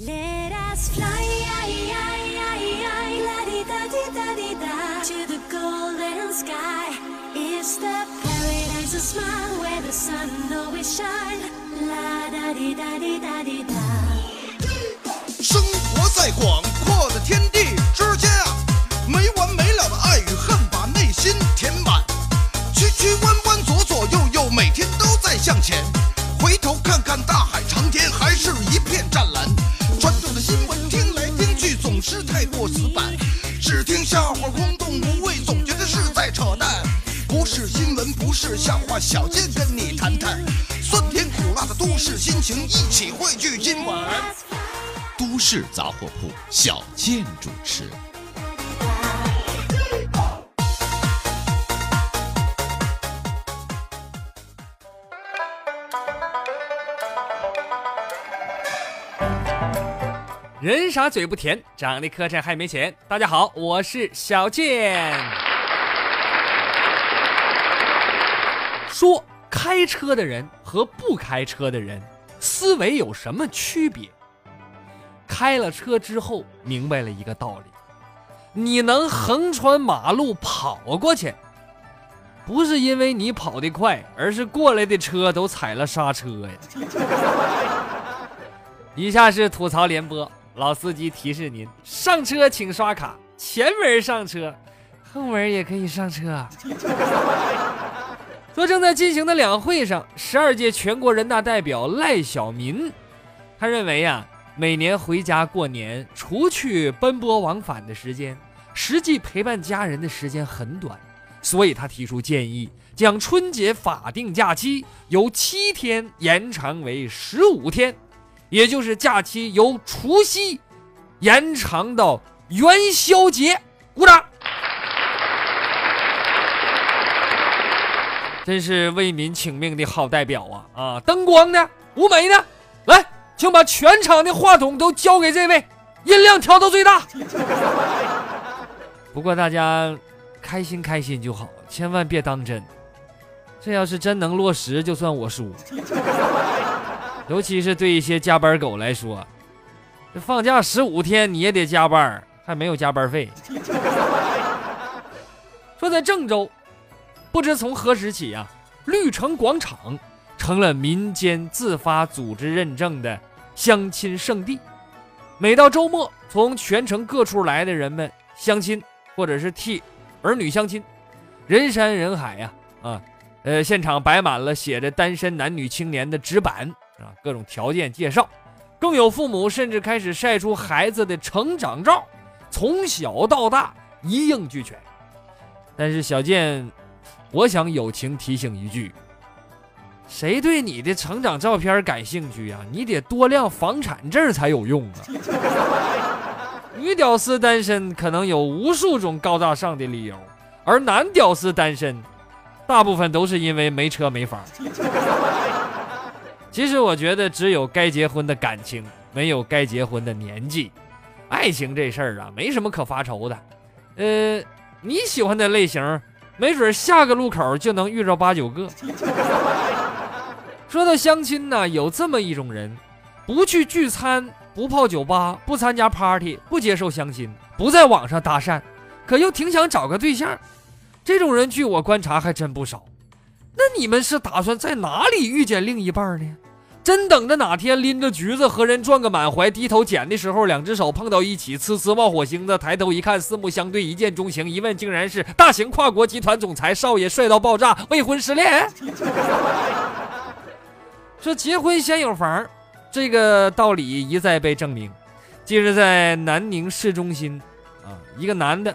let us fly 啦生活在广阔的天地之间啊，没完没了的爱与恨把内心填满，曲曲弯弯，左左右右，每天都在向前。回头看看大海长天，还是是笑话，小健跟你谈谈酸甜苦辣的都市心情，一起汇聚今晚。都市杂货铺，小健主持。人傻嘴不甜，长得磕碜还没钱。大家好，我是小健。说开车的人和不开车的人思维有什么区别？开了车之后，明白了一个道理：你能横穿马路跑过去，不是因为你跑得快，而是过来的车都踩了刹车呀。以下是吐槽联播，老司机提示您：上车请刷卡，前门上车，后门也可以上车。说正在进行的两会上，十二届全国人大代表赖小民，他认为呀、每年回家过年，除去奔波往返的时间，实际陪伴家人的时间很短，所以他提出建议，将春节法定假期由七天延长为十五天，也就是假期由除夕延长到元宵节。鼓掌！真是为民请命的好代表啊！啊，灯光呢？舞美呢？来，请把全场的话筒都交给这位，音量调到最大。不过大家开心开心就好，千万别当真。这要是真能落实，就算我输。尤其是对一些加班狗来说，这放假十五天你也得加班，还没有加班费。说在郑州，不知从何时起啊，绿城广场成了民间自发组织认证的相亲圣地。每到周末，从全城各处来的人们相亲，或者是替儿女相亲，人山人海呀啊！呃，现场摆满了写着单身男女青年的纸板啊，各种条件介绍，更有父母甚至开始晒出孩子的成长照，从小到大一应俱全。但是小健，我想友情提醒一句：谁对你的成长照片感兴趣呀、你得多辆房产证才有用啊！女屌丝单身可能有无数种高大上的理由，而男屌丝单身，大部分都是因为没车没房。其实我觉得，只有该结婚的感情，没有该结婚的年纪。爱情这事儿啊，没什么可发愁的。呃，你喜欢的类型，没准下个路口就能遇着八九个。说到相亲呢，有这么一种人，不去聚餐，不泡酒吧，不参加 party，不接受相亲，不在网上搭讪，可又挺想找个对象。这种人，据我观察还真不少。那你们是打算在哪里遇见另一半呢？真等着哪天拎着橘子和人撞个满怀，低头捡的时候，两只手碰到一起，呲呲冒火星子，抬头一看，四目相对，一见钟情，一问竟然是大型跨国集团总裁少爷，帅到爆炸，未婚失恋。说结婚先有房，这个道理一再被证明。近日在南宁市中心，啊，一个男的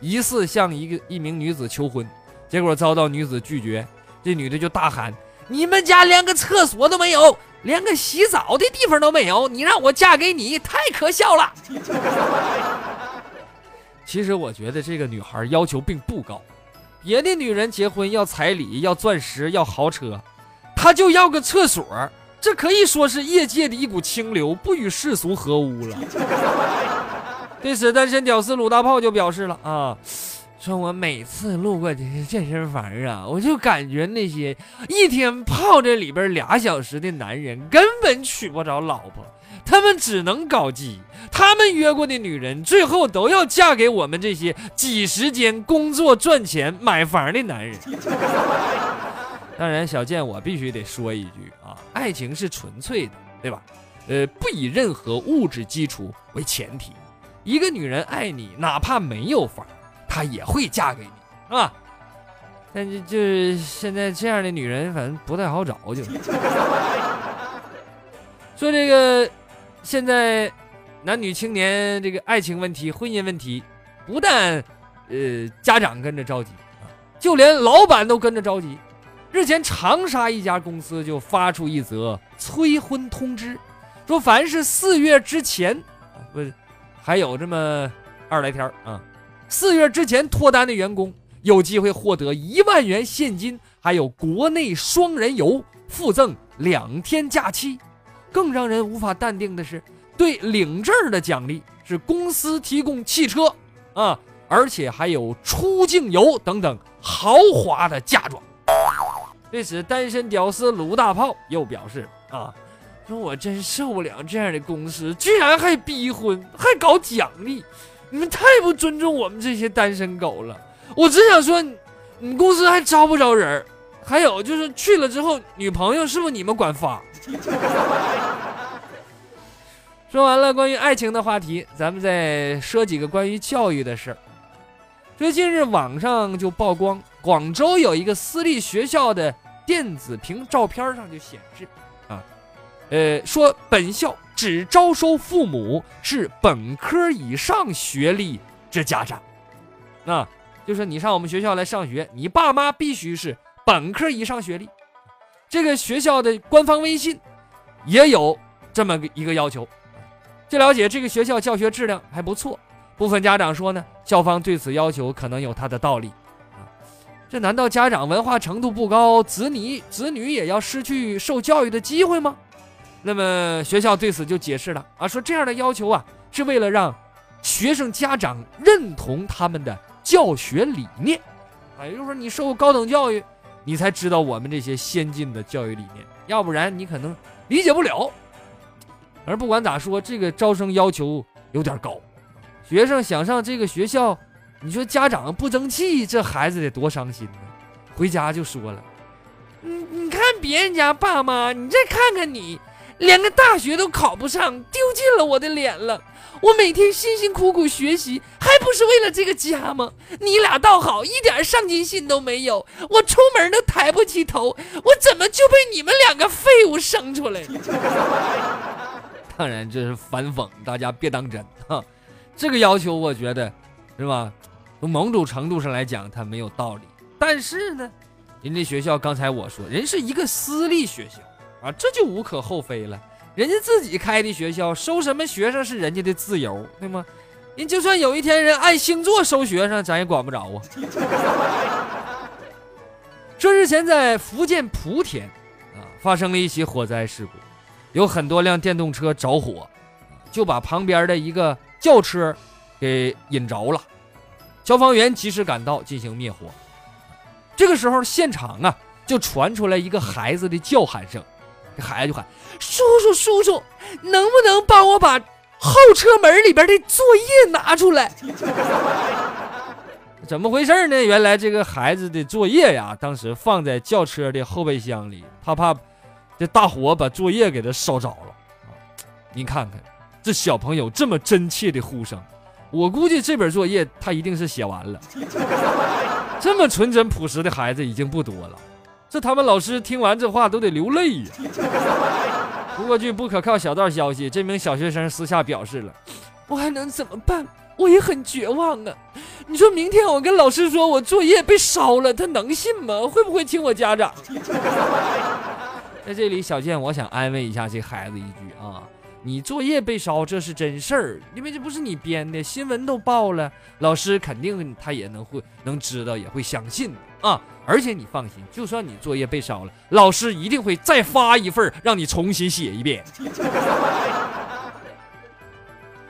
疑似向一个一名女子求婚，结果遭到女子拒绝，这女的就大喊：“你们家连个厕所都没有，连个洗澡的地方都没有，你让我嫁给你，太可笑了。”其实我觉得这个女孩要求并不高，别的女人结婚要彩礼、要钻石、要豪车，她就要个厕所，这可以说是业界的一股清流，不与世俗合污了。对此，单身屌丝鲁大炮就表示了啊，说我每次路过这些健身房啊，我就感觉那些一天泡这里边俩小时的男人根本娶不着老婆，他们只能搞基。他们约过的女人，最后都要嫁给我们这些挤时间工作赚钱买房的男人。当然，小健，我必须得说一句啊，爱情是纯粹的，对吧？呃，不以任何物质基础为前提。一个女人爱你，哪怕没有房，她也会嫁给你，是吧？但就就是现在这样的女人，反正不太好找，就是。说这个，现在男女青年这个爱情问题、婚姻问题，不但呃家长跟着着急啊，就连老板都跟着着急。日前，长沙一家公司就发出一则催婚通知，说凡是四月之前啊，不是还有这么二十来天啊，四月之前脱单的员工有机会获得一万元现金，还有国内双人游，附赠两天假期。更让人无法淡定的是，对领证的奖励是公司提供汽车啊，而且还有出境游等等豪华的嫁妆。对此，单身屌丝鲁大炮又表示啊，说我真受不了这样的公司，居然还逼婚，还搞奖励，你们太不尊重我们这些单身狗了。我只想说，你公司还招不招人？还有就是去了之后，女朋友是不是你们管发？说完了关于爱情的话题，咱们再说几个关于教育的事儿。说近日网上就曝光，广州有一个私立学校的电子屏照片上就显示，啊，呃，说本校只招收父母是本科以上学历之家长，那就是你上我们学校来上学，你爸妈必须是本科以上学历。这个学校的官方微信也有这么一个要求。据了解，这个学校教学质量还不错。部分家长说呢，校方对此要求可能有他的道理。啊，这难道家长文化程度不高，子女子女也要失去受教育的机会吗？那么学校对此就解释了啊，说这样的要求啊，是为了让学生家长认同他们的教学理念。啊，也就是说，你受过高等教育。你才知道我们这些先进的教育理念，要不然你可能理解不了。而不管咋说，这个招生要求有点高，学生想上这个学校，你说家长不争气，这孩子得多伤心呢。回家就说了，你你看别人家爸妈，你再看看你，连个大学都考不上，丢尽了我的脸了。我每天辛辛苦苦学习，还不是为了这个家吗？你俩倒好，一点上进心都没有。我出门都抬不起头，我怎么就被你们两个废物生出来？当然这是反讽，大家别当真哈。这个要求我觉得，是吧？从某种程度上来讲，它没有道理。但是呢，人家学校刚才我说，人是一个私立学校啊，这就无可厚非了。人家自己开的学校，收什么学生是人家的自由，对吗？人就算有一天人按星座收学生，咱也管不着啊。这日前在福建莆田啊，发生了一起火灾事故，有很多辆电动车着火，就把旁边的一个轿车给引着了。消防员及时赶到进行灭火。这个时候，现场啊就传出来一个孩子的叫喊声。这孩子就喊：“叔叔，叔叔，能不能帮我把后车门里边的作业拿出来？” 怎么回事呢？原来这个孩子的作业呀，当时放在轿车的后备箱里，他怕这大火把作业给他烧着了。您看看，这小朋友这么真切的呼声，我估计这本作业他一定是写完了。这么纯真朴实的孩子已经不多了。这他们老师听完这话都得流泪呀。不过据不可靠小道消息，这名小学生私下表示了：“我还能怎么办？我也很绝望啊！你说明天我跟老师说我作业被烧了，他能信吗？会不会请我家长？”在这里，小健我想安慰一下这孩子一句啊。你作业被烧，这是真事儿，因为这不是你编的，新闻都报了，老师肯定他也能会能知道，也会相信啊。而且你放心，就算你作业被烧了，老师一定会再发一份儿，让你重新写一遍。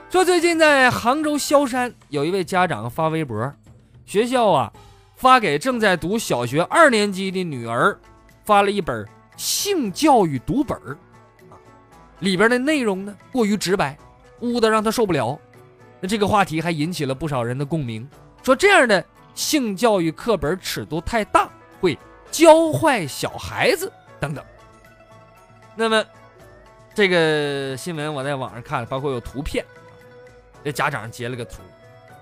说最近在杭州萧山，有一位家长发微博，学校啊发给正在读小学二年级的女儿，发了一本性教育读本儿。里边的内容呢过于直白，污的让他受不了。那这个话题还引起了不少人的共鸣，说这样的性教育课本尺度太大，会教坏小孩子等等。那么这个新闻我在网上看了，包括有图片，这家长截了个图，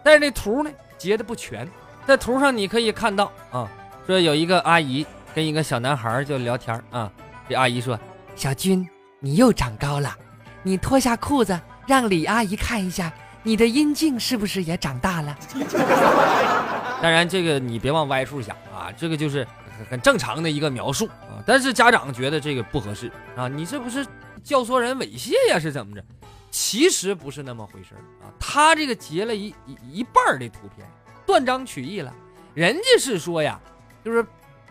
但是这图呢截的不全，在图上你可以看到啊，说有一个阿姨跟一个小男孩就聊天啊，这阿姨说：“小军，你又长高了，你脱下裤子让李阿姨看一下，你的阴茎是不是也长大了？” 当然，这个你别往歪处想啊，这个就是很正常的一个描述啊。但是家长觉得这个不合适啊，你这不是教唆人猥亵呀？是怎么着？其实不是那么回事啊。他这个截了一一一半的图片，断章取义了。人家是说呀，就是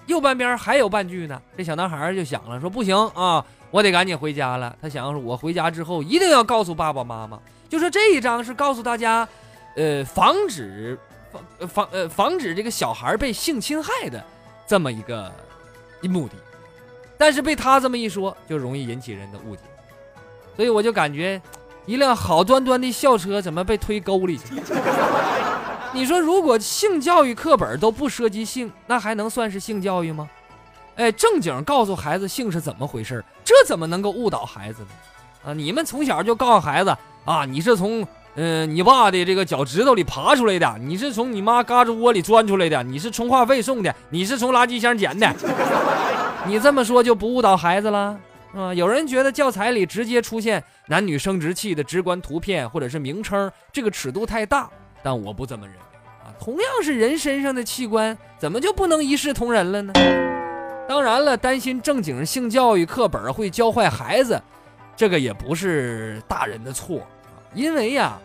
右半边还有半句呢。这小男孩就想了，说不行啊，我得赶紧回家了。他想要说，我回家之后一定要告诉爸爸妈妈，就说这一章是告诉大家，呃，防止。防防呃防止这个小孩被性侵害的这么一个目的，但是被他这么一说，就容易引起人的误解，所以我就感觉一辆好端端的校车怎么被推沟里去了？你说如果性教育课本都不涉及性，那还能算是性教育吗？哎，正经告诉孩子性是怎么回事，这怎么能够误导孩子呢？啊，你们从小就告诉孩子啊，你是从。嗯，你爸的这个脚趾头里爬出来的，你是从你妈嘎吱窝里钻出来的，你是充话费送的，你是从垃圾箱捡的，你这么说就不误导孩子了啊？有人觉得教材里直接出现男女生殖器的直观图片或者是名称，这个尺度太大，但我不这么认为啊。同样是人身上的器官，怎么就不能一视同仁了呢？当然了，担心正经性教育课本会教坏孩子，这个也不是大人的错啊，因为呀。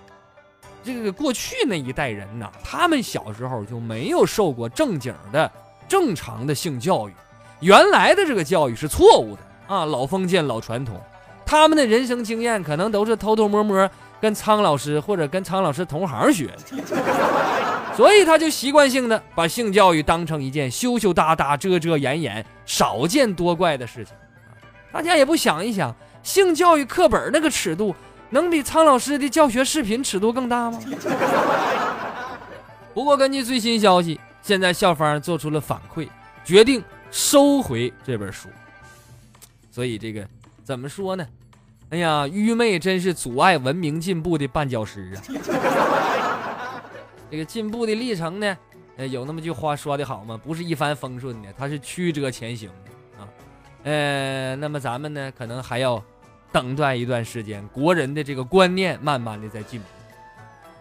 这个过去那一代人呐，他们小时候就没有受过正经的、正常的性教育，原来的这个教育是错误的啊，老封建、老传统。他们的人生经验可能都是偷偷摸摸跟苍老师或者跟苍老师同行学的，所以他就习惯性的把性教育当成一件羞羞答答、遮遮掩掩、少见多怪的事情大家也不想一想，性教育课本那个尺度。能比苍老师的教学视频尺度更大吗？不过根据最新消息，现在校方做出了反馈，决定收回这本书。所以这个怎么说呢？哎呀，愚昧真是阻碍文明进步的绊脚石啊！这个进步的历程呢，呃，有那么句话说的好吗？不是一帆风顺的，它是曲折前行的啊。呃，那么咱们呢，可能还要。等待一段时间，国人的这个观念慢慢的在进步。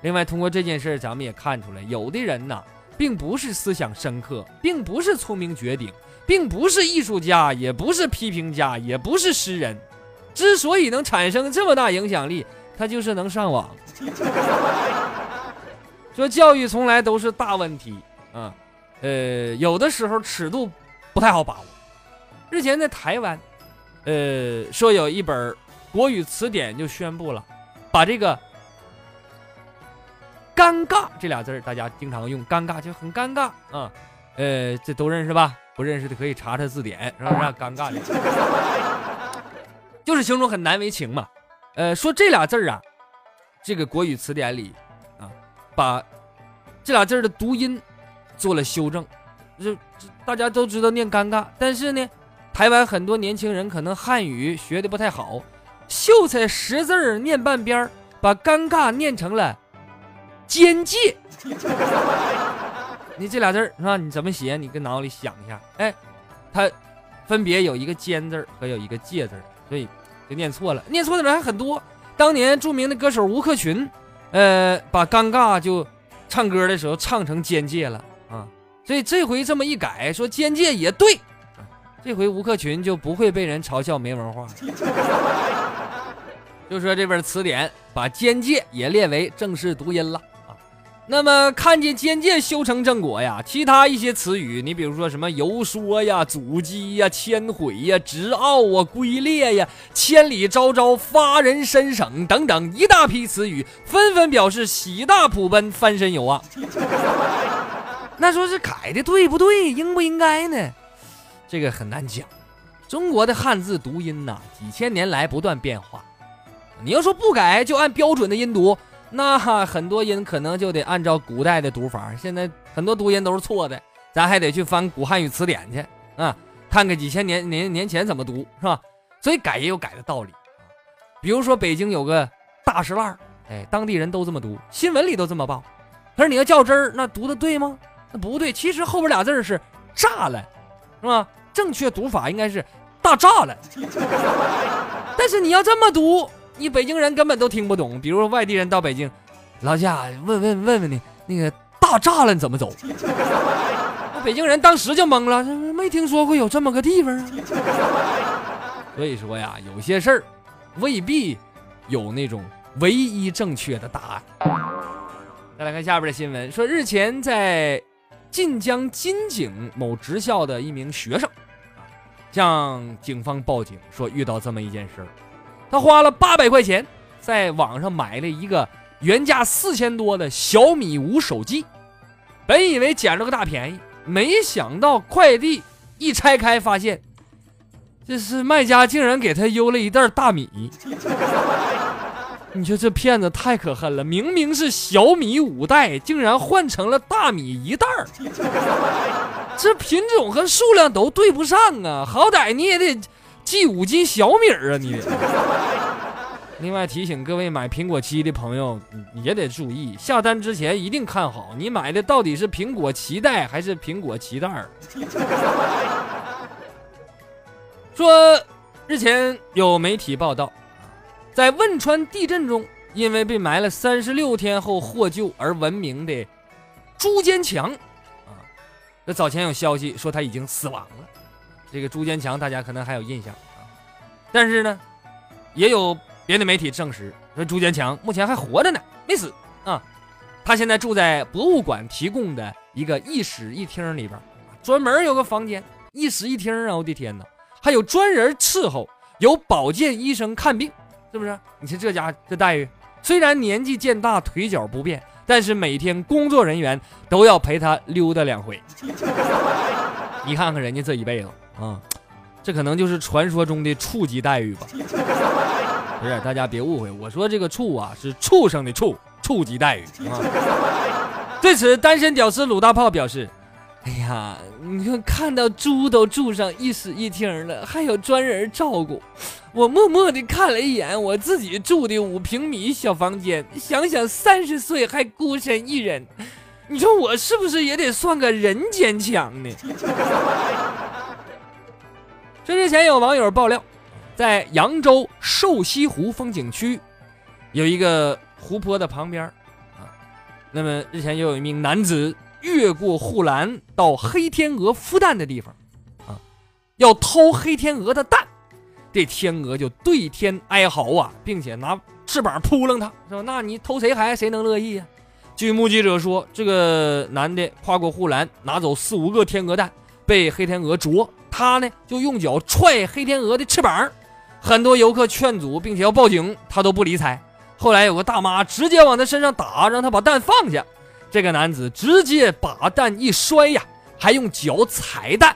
另外，通过这件事儿咱们也看出来，有的人呐，并不是思想深刻，并不是聪明绝顶，并不是艺术家，也不是批评家，也不是诗人。之所以能产生这么大影响力，他就是能上网。说教育从来都是大问题啊，呃，有的时候尺度不太好把握。日前在台湾，呃，说有一本。国语词典就宣布了，把这个“尴尬”这俩字儿，大家经常用，“尴尬”就很尴尬啊。呃，这都认识吧？不认识的可以查查字典，是不是？尴尬的，就是形容很难为情嘛。呃，说这俩字儿啊，这个国语词典里啊，把这俩字儿的读音做了修正，这这大家都知道念“尴尬”，但是呢，台湾很多年轻人可能汉语学的不太好。秀才识字儿念半边儿，把尴尬念成了奸界。你这俩字儿是吧？你怎么写？你跟脑里想一下。哎，它分别有一个奸字儿和有一个戒字儿，所以就念错了。念错的人还很多。当年著名的歌手吴克群，呃，把尴尬就唱歌的时候唱成奸界了啊。所以这回这么一改，说奸界也对。这回吴克群就不会被人嘲笑没文化。就说这本词典把“奸界”也列为正式读音了。那么看见“奸界”修成正果呀，其他一些词语，你比如说什么游说呀、阻击呀、迁毁呀、执拗啊、龟裂呀、千里昭昭、发人深省等等一大批词语，纷纷表示喜大普奔、翻身有望。那说是改的对不对？应不应该呢？这个很难讲，中国的汉字读音呐，几千年来不断变化，你要说不改，就按标准的音读，那很多音可能就得按照古代的读法。现在很多读音都是错的，咱还得去翻古汉语词典去啊，看看几千年年年前怎么读，是吧？所以改也有改的道理啊。比如说北京有个大石烂，哎，当地人都这么读，新闻里都这么报。可是你要较真儿，那读的对吗？那不对，其实后边俩字是炸了，是吧？正确读法应该是大炸了。但是你要这么读，你北京人根本都听不懂。比如说外地人到北京，老家问问问问你，那个大栅栏怎么走？那 北京人当时就懵了，没听说过有这么个地方啊。所以说呀，有些事儿未必有那种唯一正确的答案。再来看下边的新闻，说日前在晋江金井某职校的一名学生。向警方报警说遇到这么一件事儿，他花了八百块钱在网上买了一个原价四千多的小米五手机，本以为捡了个大便宜，没想到快递一拆开发现，这是卖家竟然给他邮了一袋大米。你说这骗子太可恨了，明明是小米五袋，竟然换成了大米一袋儿。这品种和数量都对不上啊！好歹你也得寄五斤小米儿啊！你。另外提醒各位买苹果七的朋友，也得注意，下单之前一定看好你买的到底是苹果脐带还是苹果脐带儿。说，日前有媒体报道，在汶川地震中，因为被埋了三十六天后获救而闻名的朱坚强。啊那早前有消息说他已经死亡了，这个朱坚强大家可能还有印象啊，但是呢，也有别的媒体证实说朱坚强目前还活着呢，没死啊。他现在住在博物馆提供的一个一室一厅里边，专门有个房间，一室一厅啊，我的天哪，还有专人伺候，有保健医生看病，是不是？你看这家这待遇，虽然年纪渐大，腿脚不便。但是每天工作人员都要陪他溜达两回，你看看人家这一辈子啊，这可能就是传说中的处级待遇吧？不是，大家别误会，我说这个处啊是畜生的畜，处级待遇啊。对此，单身屌丝鲁大炮表示。哎呀，你看，看到猪都住上一室一厅了，还有专人照顾。我默默地看了一眼我自己住的五平米小房间，想想三十岁还孤身一人，你说我是不是也得算个人坚强呢？这之前有网友爆料，在扬州瘦西湖风景区有一个湖泊的旁边啊，那么日前又有一名男子。越过护栏到黑天鹅孵蛋的地方，啊，要偷黑天鹅的蛋，这天鹅就对天哀嚎啊，并且拿翅膀扑棱它，是吧？那你偷谁孩谁能乐意呀？据目击者说，这个男的跨过护栏，拿走四五个天鹅蛋，被黑天鹅啄，他呢就用脚踹黑天鹅的翅膀，很多游客劝阻，并且要报警，他都不理睬。后来有个大妈直接往他身上打，让他把蛋放下。这个男子直接把蛋一摔呀，还用脚踩蛋，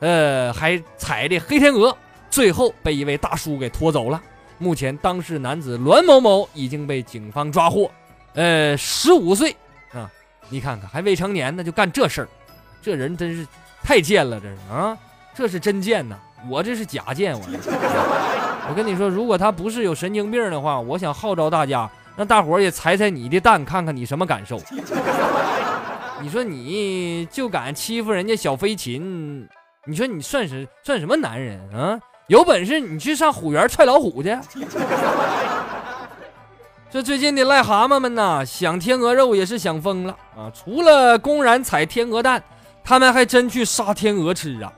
呃，还踩的黑天鹅，最后被一位大叔给拖走了。目前当事男子栾某某已经被警方抓获，呃，十五岁啊，你看看还未成年呢就干这事儿，这人真是太贱了，这是啊，这是真贱呐，我这是假贱，我我跟你说，如果他不是有神经病的话，我想号召大家。让大伙儿也踩踩你的蛋，看看你什么感受。你说你就敢欺负人家小飞禽，你说你算是算什么男人啊？有本事你去上虎园踹老虎去。这最近的癞蛤蟆们呐，想天鹅肉也是想疯了啊！除了公然踩天鹅蛋，他们还真去杀天鹅吃啊！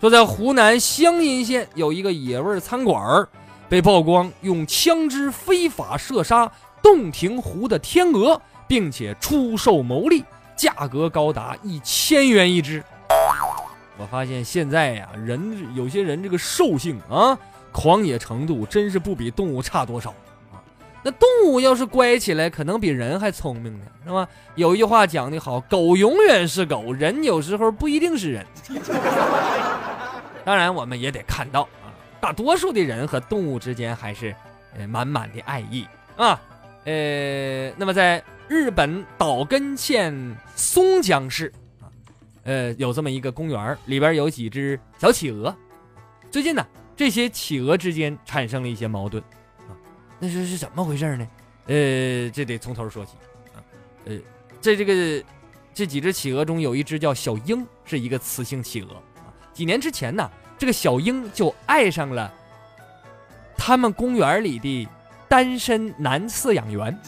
说在湖南湘阴县有一个野味餐馆儿被曝光用枪支非法射杀。洞庭湖的天鹅，并且出售牟利，价格高达一千元一只。我发现现在呀，人有些人这个兽性啊，狂野程度真是不比动物差多少。那动物要是乖起来，可能比人还聪明呢，是吧？有一句话讲得好，狗永远是狗，人有时候不一定是人。当然，我们也得看到啊，大多数的人和动物之间还是呃，满满的爱意啊。呃，那么在日本岛根县松江市啊，呃，有这么一个公园，里边有几只小企鹅。最近呢，这些企鹅之间产生了一些矛盾。那是是怎么回事呢？呃，这得从头说起啊。呃，在这个这几只企鹅中，有一只叫小鹰，是一个雌性企鹅。几年之前呢，这个小鹰就爱上了他们公园里的。单身男饲养员，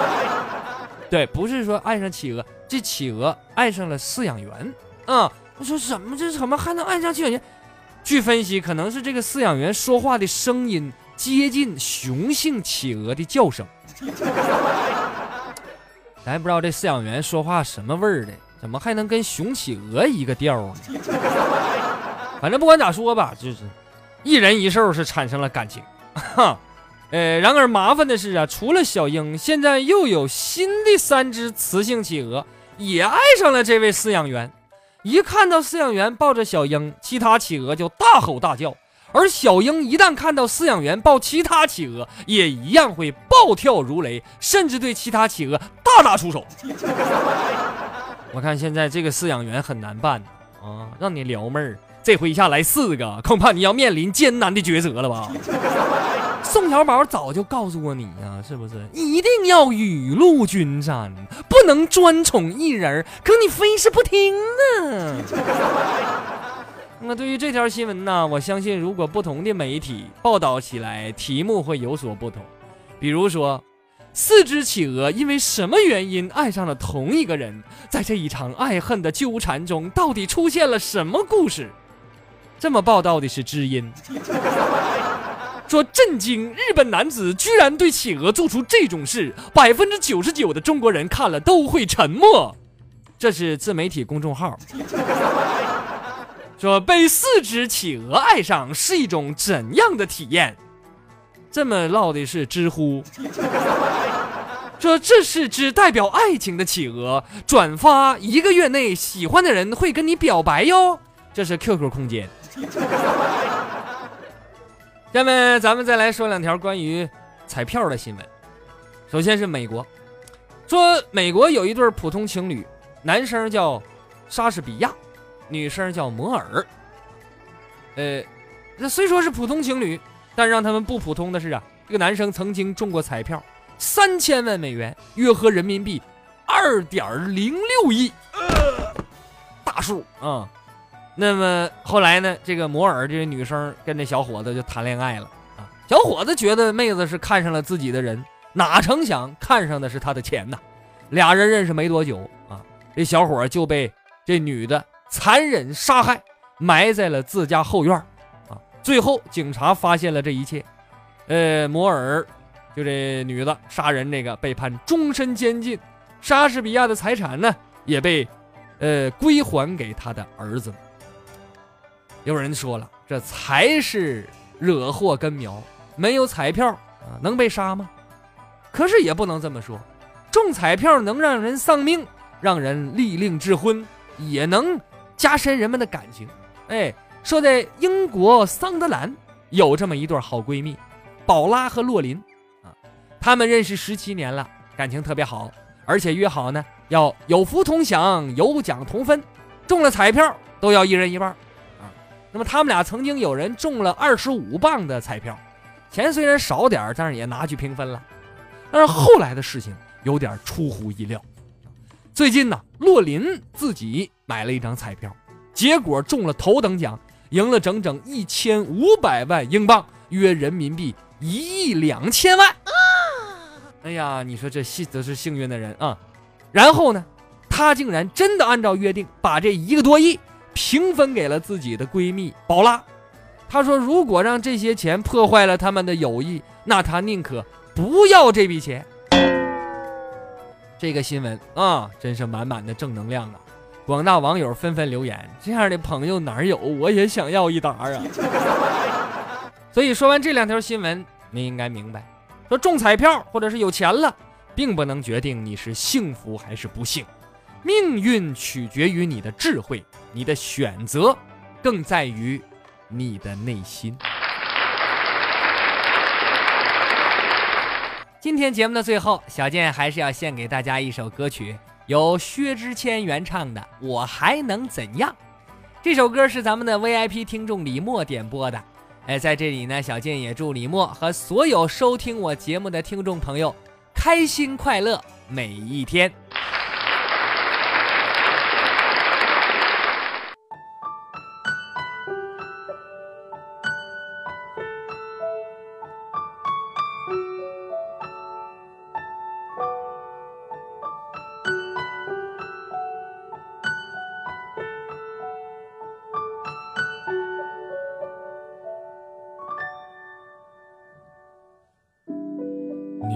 对，不是说爱上企鹅，这企鹅爱上了饲养员。啊，我说什么？这怎么还能爱上饲养员？据分析，可能是这个饲养员说话的声音接近雄性企鹅的叫声。咱也不知道这饲养员说话什么味儿的，怎么还能跟雄企鹅一个调呢？反正不管咋说吧，就是一人一兽是产生了感情。哈。呃，然而麻烦的是啊，除了小鹰，现在又有新的三只雌性企鹅也爱上了这位饲养员。一看到饲养员抱着小鹰，其他企鹅就大吼大叫；而小鹰一旦看到饲养员抱其他企鹅，也一样会暴跳如雷，甚至对其他企鹅大打出手。我看现在这个饲养员很难办啊，让你撩妹儿，这回一下来四个，恐怕你要面临艰难的抉择了吧。宋小宝早就告诉过你呀，是不是？一定要雨露均沾，不能专宠一人可你非是不听呢！那么对于这条新闻呢，我相信如果不同的媒体报道起来，题目会有所不同。比如说，四只企鹅因为什么原因爱上了同一个人？在这一场爱恨的纠缠中，到底出现了什么故事？这么报道的是知音。说震惊！日本男子居然对企鹅做出这种事，百分之九十九的中国人看了都会沉默。这是自媒体公众号说，被四只企鹅爱上是一种怎样的体验？这么唠的是知乎说，这是只代表爱情的企鹅，转发一个月内喜欢的人会跟你表白哟。这是 QQ 空间。下面咱们再来说两条关于彩票的新闻。首先是美国，说美国有一对普通情侣，男生叫莎士比亚，女生叫摩尔。呃，那虽说是普通情侣，但让他们不普通的是啊，这个男生曾经中过彩票三千万美元，约合人民币二点零六亿，大数啊！那么后来呢？这个摩尔这个女生跟这小伙子就谈恋爱了啊。小伙子觉得妹子是看上了自己的人，哪成想看上的是他的钱呐。俩人认识没多久啊，这小伙就被这女的残忍杀害，埋在了自家后院啊。最后警察发现了这一切，呃，摩尔就这女的杀人这个被判终身监禁，莎士比亚的财产呢也被呃归还给他的儿子。有人说了，这才是惹祸根苗，没有彩票啊，能被杀吗？可是也不能这么说，中彩票能让人丧命，让人立令智昏，也能加深人们的感情。哎，说在英国桑德兰有这么一对好闺蜜，宝拉和洛琳啊，她们认识十七年了，感情特别好，而且约好呢要有福同享，有奖同分，中了彩票都要一人一半。啊那么他们俩曾经有人中了二十五磅的彩票，钱虽然少点但是也拿去平分了。但是后来的事情有点出乎意料。最近呢，洛林自己买了一张彩票，结果中了头等奖，赢了整整一千五百万英镑，约人民币一亿两千万。哎呀，你说这幸则是幸运的人啊！然后呢，他竟然真的按照约定把这一个多亿。平分给了自己的闺蜜宝拉，她说：“如果让这些钱破坏了他们的友谊，那她宁可不要这笔钱。”这个新闻啊，真是满满的正能量啊！广大网友纷纷留言：“这样的朋友哪儿有？我也想要一沓啊！” 所以说完这两条新闻，你应该明白，说中彩票或者是有钱了，并不能决定你是幸福还是不幸。命运取决于你的智慧，你的选择更在于你的内心。今天节目的最后，小健还是要献给大家一首歌曲，由薛之谦原唱的《我还能怎样》。这首歌是咱们的 VIP 听众李默点播的。哎，在这里呢，小健也祝李默和所有收听我节目的听众朋友开心快乐每一天。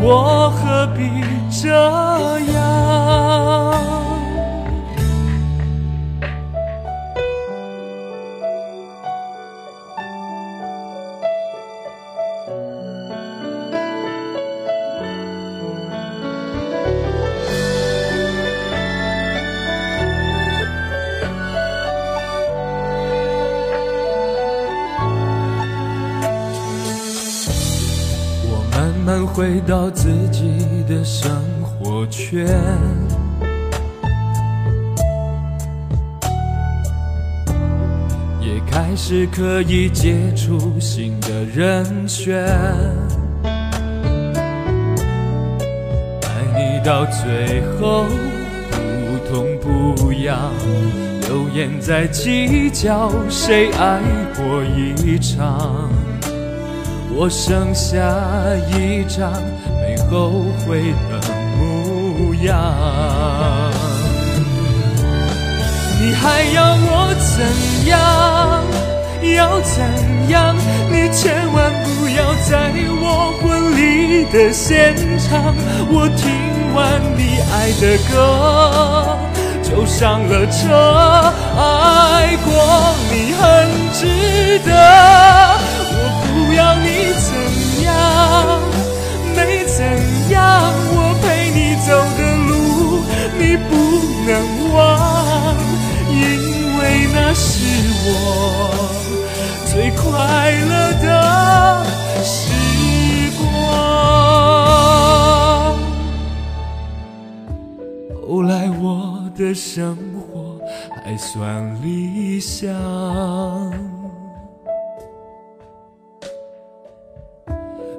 我何必这样？到自己的生活圈，也开始可以接触新的人选。爱你到最后不痛不痒，流言在计较谁爱过一场。我剩下一张后悔的模样。你还要我怎样？要怎样？你千万不要在我婚礼的现场。我听完你爱的歌，就上了车。爱过你很值得。我不要你，怎样，我陪你走的路你不能忘，因为那是我最快乐的时光。后来我的生活还算理想。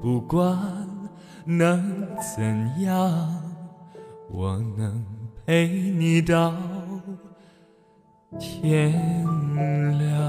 不管能怎样，我能陪你到天亮。